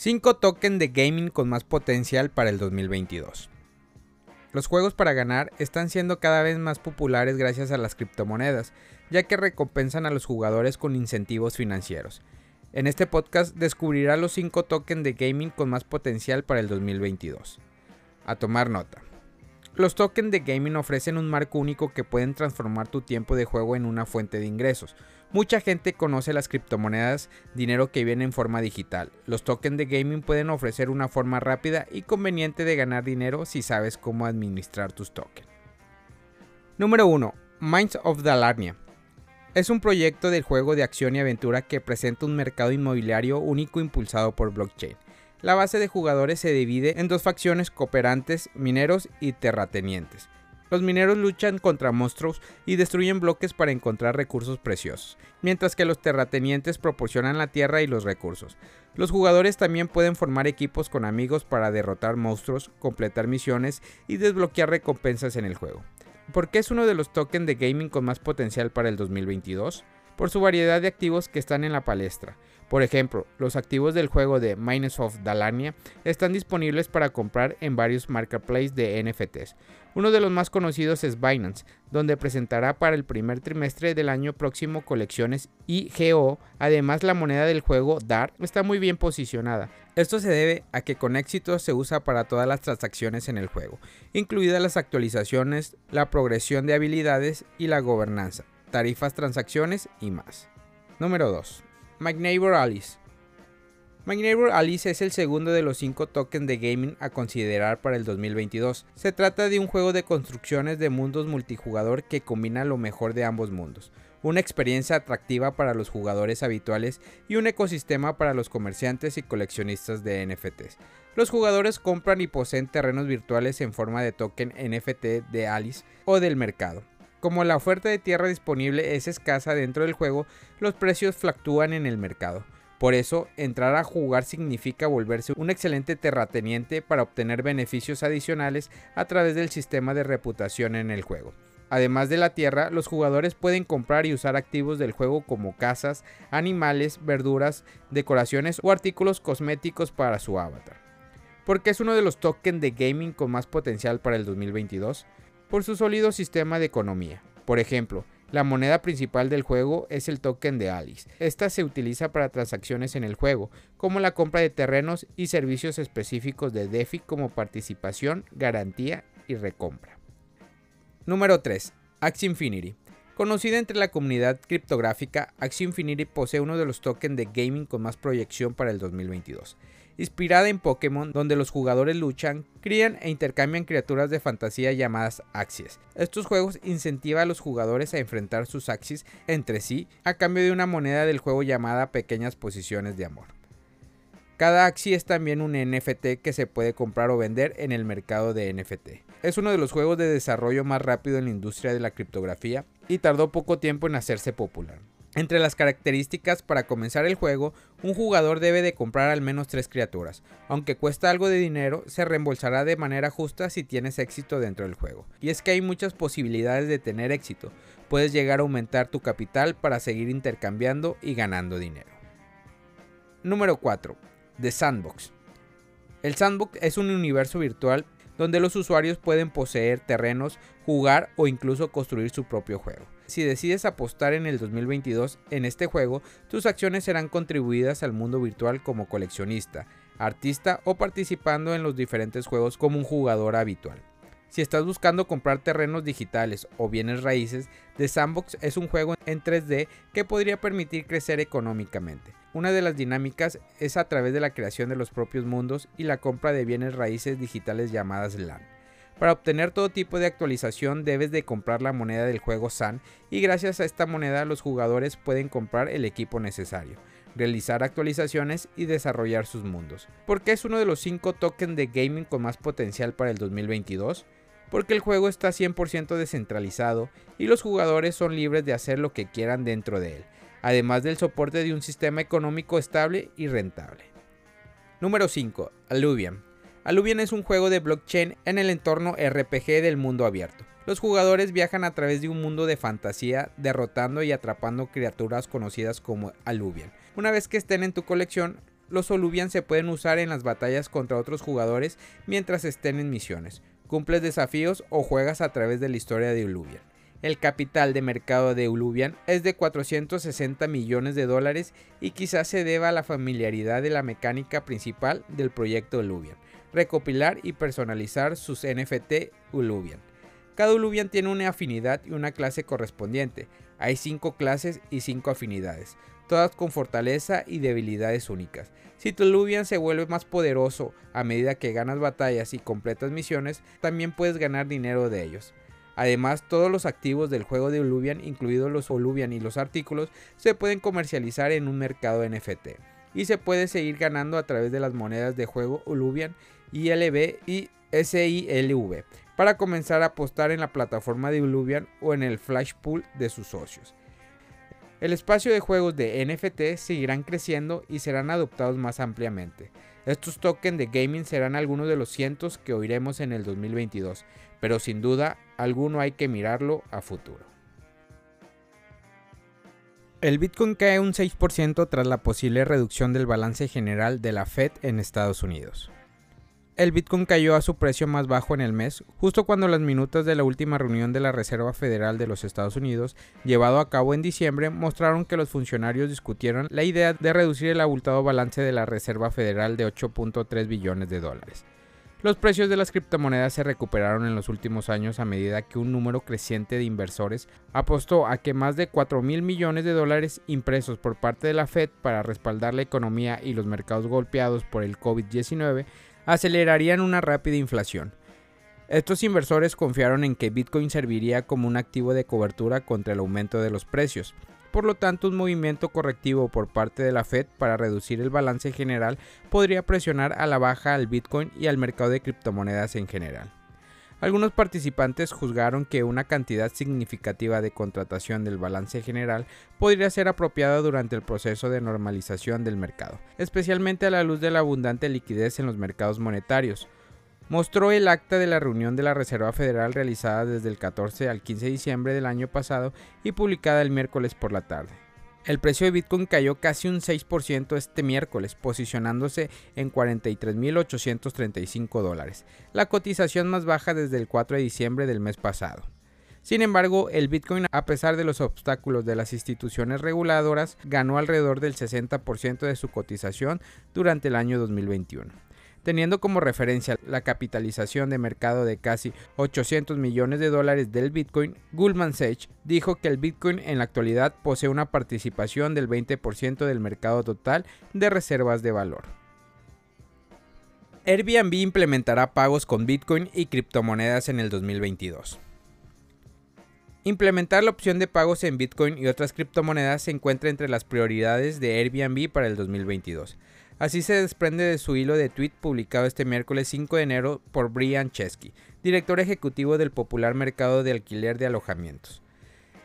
5 tokens de gaming con más potencial para el 2022. Los juegos para ganar están siendo cada vez más populares gracias a las criptomonedas, ya que recompensan a los jugadores con incentivos financieros. En este podcast descubrirá los 5 tokens de gaming con más potencial para el 2022. A tomar nota. Los tokens de gaming ofrecen un marco único que pueden transformar tu tiempo de juego en una fuente de ingresos. Mucha gente conoce las criptomonedas, dinero que viene en forma digital. Los tokens de gaming pueden ofrecer una forma rápida y conveniente de ganar dinero si sabes cómo administrar tus tokens. Número 1. Minds of Dalarnia. Es un proyecto de juego de acción y aventura que presenta un mercado inmobiliario único impulsado por blockchain. La base de jugadores se divide en dos facciones cooperantes, mineros y terratenientes. Los mineros luchan contra monstruos y destruyen bloques para encontrar recursos preciosos, mientras que los terratenientes proporcionan la tierra y los recursos. Los jugadores también pueden formar equipos con amigos para derrotar monstruos, completar misiones y desbloquear recompensas en el juego. ¿Por qué es uno de los tokens de gaming con más potencial para el 2022? Por su variedad de activos que están en la palestra. Por ejemplo, los activos del juego de of Dalania están disponibles para comprar en varios marketplaces de NFTs. Uno de los más conocidos es Binance, donde presentará para el primer trimestre del año próximo colecciones IGO. Además, la moneda del juego DAR está muy bien posicionada. Esto se debe a que con éxito se usa para todas las transacciones en el juego, incluidas las actualizaciones, la progresión de habilidades y la gobernanza, tarifas, transacciones y más. Número 2. My Neighbor Alice. Alice es el segundo de los 5 tokens de gaming a considerar para el 2022. Se trata de un juego de construcciones de mundos multijugador que combina lo mejor de ambos mundos, una experiencia atractiva para los jugadores habituales y un ecosistema para los comerciantes y coleccionistas de NFTs. Los jugadores compran y poseen terrenos virtuales en forma de token NFT de Alice o del mercado. Como la oferta de tierra disponible es escasa dentro del juego, los precios fluctúan en el mercado. Por eso, entrar a jugar significa volverse un excelente terrateniente para obtener beneficios adicionales a través del sistema de reputación en el juego. Además de la tierra, los jugadores pueden comprar y usar activos del juego como casas, animales, verduras, decoraciones o artículos cosméticos para su avatar. Porque es uno de los tokens de gaming con más potencial para el 2022 por su sólido sistema de economía. Por ejemplo, la moneda principal del juego es el token de Alice. Esta se utiliza para transacciones en el juego, como la compra de terrenos y servicios específicos de DeFi como participación, garantía y recompra. Número 3. Axie Infinity. Conocida entre la comunidad criptográfica, Axie Infinity posee uno de los tokens de gaming con más proyección para el 2022 inspirada en Pokémon, donde los jugadores luchan, crían e intercambian criaturas de fantasía llamadas Axies. Estos juegos incentivan a los jugadores a enfrentar sus Axies entre sí a cambio de una moneda del juego llamada Pequeñas Posiciones de Amor. Cada Axie es también un NFT que se puede comprar o vender en el mercado de NFT. Es uno de los juegos de desarrollo más rápido en la industria de la criptografía y tardó poco tiempo en hacerse popular. Entre las características para comenzar el juego, un jugador debe de comprar al menos tres criaturas. Aunque cuesta algo de dinero, se reembolsará de manera justa si tienes éxito dentro del juego. Y es que hay muchas posibilidades de tener éxito. Puedes llegar a aumentar tu capital para seguir intercambiando y ganando dinero. Número 4. The Sandbox. El Sandbox es un universo virtual donde los usuarios pueden poseer terrenos, jugar o incluso construir su propio juego. Si decides apostar en el 2022 en este juego, tus acciones serán contribuidas al mundo virtual como coleccionista, artista o participando en los diferentes juegos como un jugador habitual. Si estás buscando comprar terrenos digitales o bienes raíces, The Sandbox es un juego en 3D que podría permitir crecer económicamente. Una de las dinámicas es a través de la creación de los propios mundos y la compra de bienes raíces digitales llamadas LAN. Para obtener todo tipo de actualización debes de comprar la moneda del juego SAN y gracias a esta moneda los jugadores pueden comprar el equipo necesario, realizar actualizaciones y desarrollar sus mundos. ¿Por qué es uno de los 5 tokens de gaming con más potencial para el 2022? Porque el juego está 100% descentralizado y los jugadores son libres de hacer lo que quieran dentro de él además del soporte de un sistema económico estable y rentable. Número 5. Alluvian. Alluvian es un juego de blockchain en el entorno RPG del mundo abierto. Los jugadores viajan a través de un mundo de fantasía derrotando y atrapando criaturas conocidas como Alluvian. Una vez que estén en tu colección, los Olubian se pueden usar en las batallas contra otros jugadores mientras estén en misiones, cumples desafíos o juegas a través de la historia de Ulubian. El capital de mercado de Ulubian es de 460 millones de dólares y quizás se deba a la familiaridad de la mecánica principal del proyecto Ulubian, recopilar y personalizar sus NFT Ulubian. Cada Ulubian tiene una afinidad y una clase correspondiente. Hay 5 clases y 5 afinidades, todas con fortaleza y debilidades únicas. Si tu Ulubian se vuelve más poderoso a medida que ganas batallas y completas misiones, también puedes ganar dinero de ellos. Además, todos los activos del juego de Ulubian, incluidos los Ulubian y los artículos, se pueden comercializar en un mercado NFT. Y se puede seguir ganando a través de las monedas de juego Ulubian, ILB y SILV para comenzar a apostar en la plataforma de Ulubian o en el flash pool de sus socios. El espacio de juegos de NFT seguirán creciendo y serán adoptados más ampliamente. Estos tokens de gaming serán algunos de los cientos que oiremos en el 2022, pero sin duda alguno hay que mirarlo a futuro. El Bitcoin cae un 6% tras la posible reducción del balance general de la Fed en Estados Unidos. El Bitcoin cayó a su precio más bajo en el mes, justo cuando las minutas de la última reunión de la Reserva Federal de los Estados Unidos, llevado a cabo en diciembre, mostraron que los funcionarios discutieron la idea de reducir el abultado balance de la Reserva Federal de 8.3 billones de dólares. Los precios de las criptomonedas se recuperaron en los últimos años a medida que un número creciente de inversores apostó a que más de 4 mil millones de dólares impresos por parte de la Fed para respaldar la economía y los mercados golpeados por el COVID-19 acelerarían una rápida inflación. Estos inversores confiaron en que Bitcoin serviría como un activo de cobertura contra el aumento de los precios, por lo tanto, un movimiento correctivo por parte de la Fed para reducir el balance general podría presionar a la baja al Bitcoin y al mercado de criptomonedas en general. Algunos participantes juzgaron que una cantidad significativa de contratación del balance general podría ser apropiada durante el proceso de normalización del mercado, especialmente a la luz de la abundante liquidez en los mercados monetarios, mostró el acta de la reunión de la Reserva Federal realizada desde el 14 al 15 de diciembre del año pasado y publicada el miércoles por la tarde. El precio de Bitcoin cayó casi un 6% este miércoles, posicionándose en 43.835 dólares, la cotización más baja desde el 4 de diciembre del mes pasado. Sin embargo, el Bitcoin, a pesar de los obstáculos de las instituciones reguladoras, ganó alrededor del 60% de su cotización durante el año 2021 teniendo como referencia la capitalización de mercado de casi 800 millones de dólares del Bitcoin, Goldman Sachs dijo que el Bitcoin en la actualidad posee una participación del 20% del mercado total de reservas de valor. Airbnb implementará pagos con Bitcoin y criptomonedas en el 2022. Implementar la opción de pagos en Bitcoin y otras criptomonedas se encuentra entre las prioridades de Airbnb para el 2022. Así se desprende de su hilo de tweet publicado este miércoles 5 de enero por Brian Chesky, director ejecutivo del popular mercado de alquiler de alojamientos.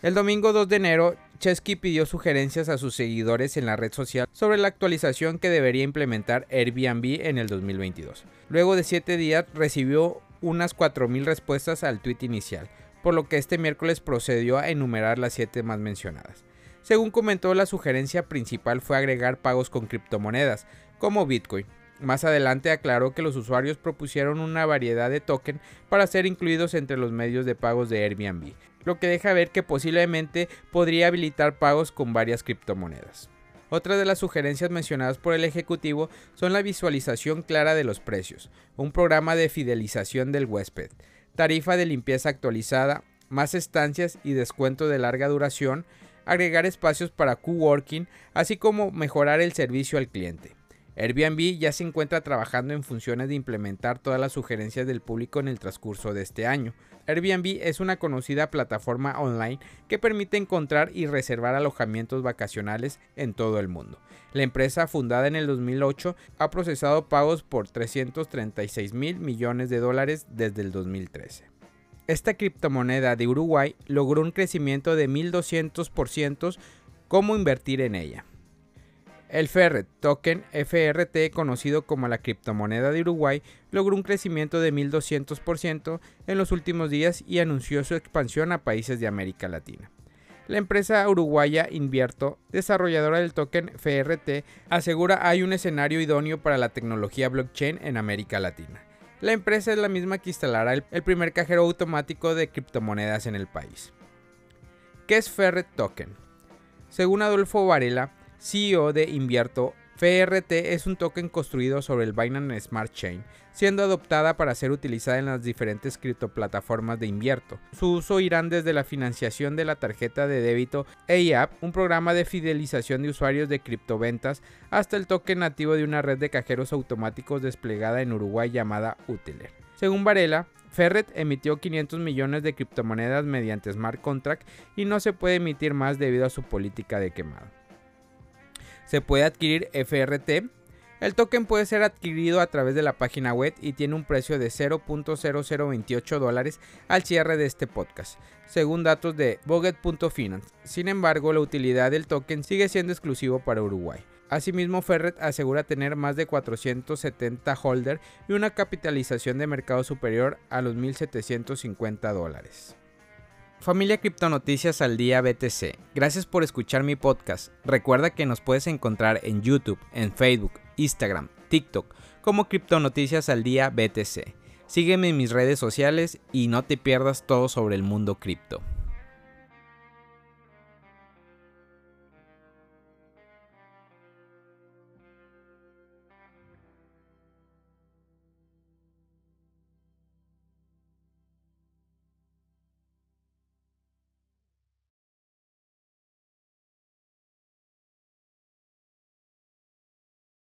El domingo 2 de enero, Chesky pidió sugerencias a sus seguidores en la red social sobre la actualización que debería implementar Airbnb en el 2022. Luego de 7 días recibió unas 4.000 respuestas al tweet inicial, por lo que este miércoles procedió a enumerar las 7 más mencionadas. Según comentó, la sugerencia principal fue agregar pagos con criptomonedas, como Bitcoin. Más adelante aclaró que los usuarios propusieron una variedad de token para ser incluidos entre los medios de pagos de Airbnb, lo que deja ver que posiblemente podría habilitar pagos con varias criptomonedas. Otra de las sugerencias mencionadas por el ejecutivo son la visualización clara de los precios, un programa de fidelización del huésped, tarifa de limpieza actualizada, más estancias y descuento de larga duración, agregar espacios para coworking, así como mejorar el servicio al cliente. Airbnb ya se encuentra trabajando en funciones de implementar todas las sugerencias del público en el transcurso de este año. Airbnb es una conocida plataforma online que permite encontrar y reservar alojamientos vacacionales en todo el mundo. La empresa, fundada en el 2008, ha procesado pagos por 336 mil millones de dólares desde el 2013. Esta criptomoneda de Uruguay logró un crecimiento de 1200%. ¿Cómo invertir en ella? El Ferret token FRT, conocido como la criptomoneda de Uruguay, logró un crecimiento de 1200% en los últimos días y anunció su expansión a países de América Latina. La empresa uruguaya Invierto, desarrolladora del token FRT, asegura hay un escenario idóneo para la tecnología blockchain en América Latina. La empresa es la misma que instalará el, primer cajero automático de criptomonedas en el país. ¿Qué es Ferret Token? Según Adolfo Varela, CEO de Invierto, FRT es un token construido sobre el Binance Smart Chain, siendo adoptada para ser utilizada en las diferentes criptoplataformas de invierto. Su uso irán desde la financiación de la tarjeta de débito AAP, un programa de fidelización de usuarios de criptoventas, hasta el token nativo de una red de cajeros automáticos desplegada en Uruguay llamada Utiler. Según Varela, Ferret emitió 500 millones de criptomonedas mediante smart contract y no se puede emitir más debido a su política de quemado se puede adquirir FRT. El token puede ser adquirido a través de la página web y tiene un precio de 0.0028 dólares al cierre de este podcast, según datos de Boget.finance. Sin embargo, la utilidad del token sigue siendo exclusivo para Uruguay. Asimismo, Ferret asegura tener más de 470 holder y una capitalización de mercado superior a los 1.750 dólares. Familia Criptonoticias al Día BTC, gracias por escuchar mi podcast. Recuerda que nos puedes encontrar en YouTube, en Facebook, Instagram, TikTok como Criptonoticias al Día BTC. Sígueme en mis redes sociales y no te pierdas todo sobre el mundo cripto.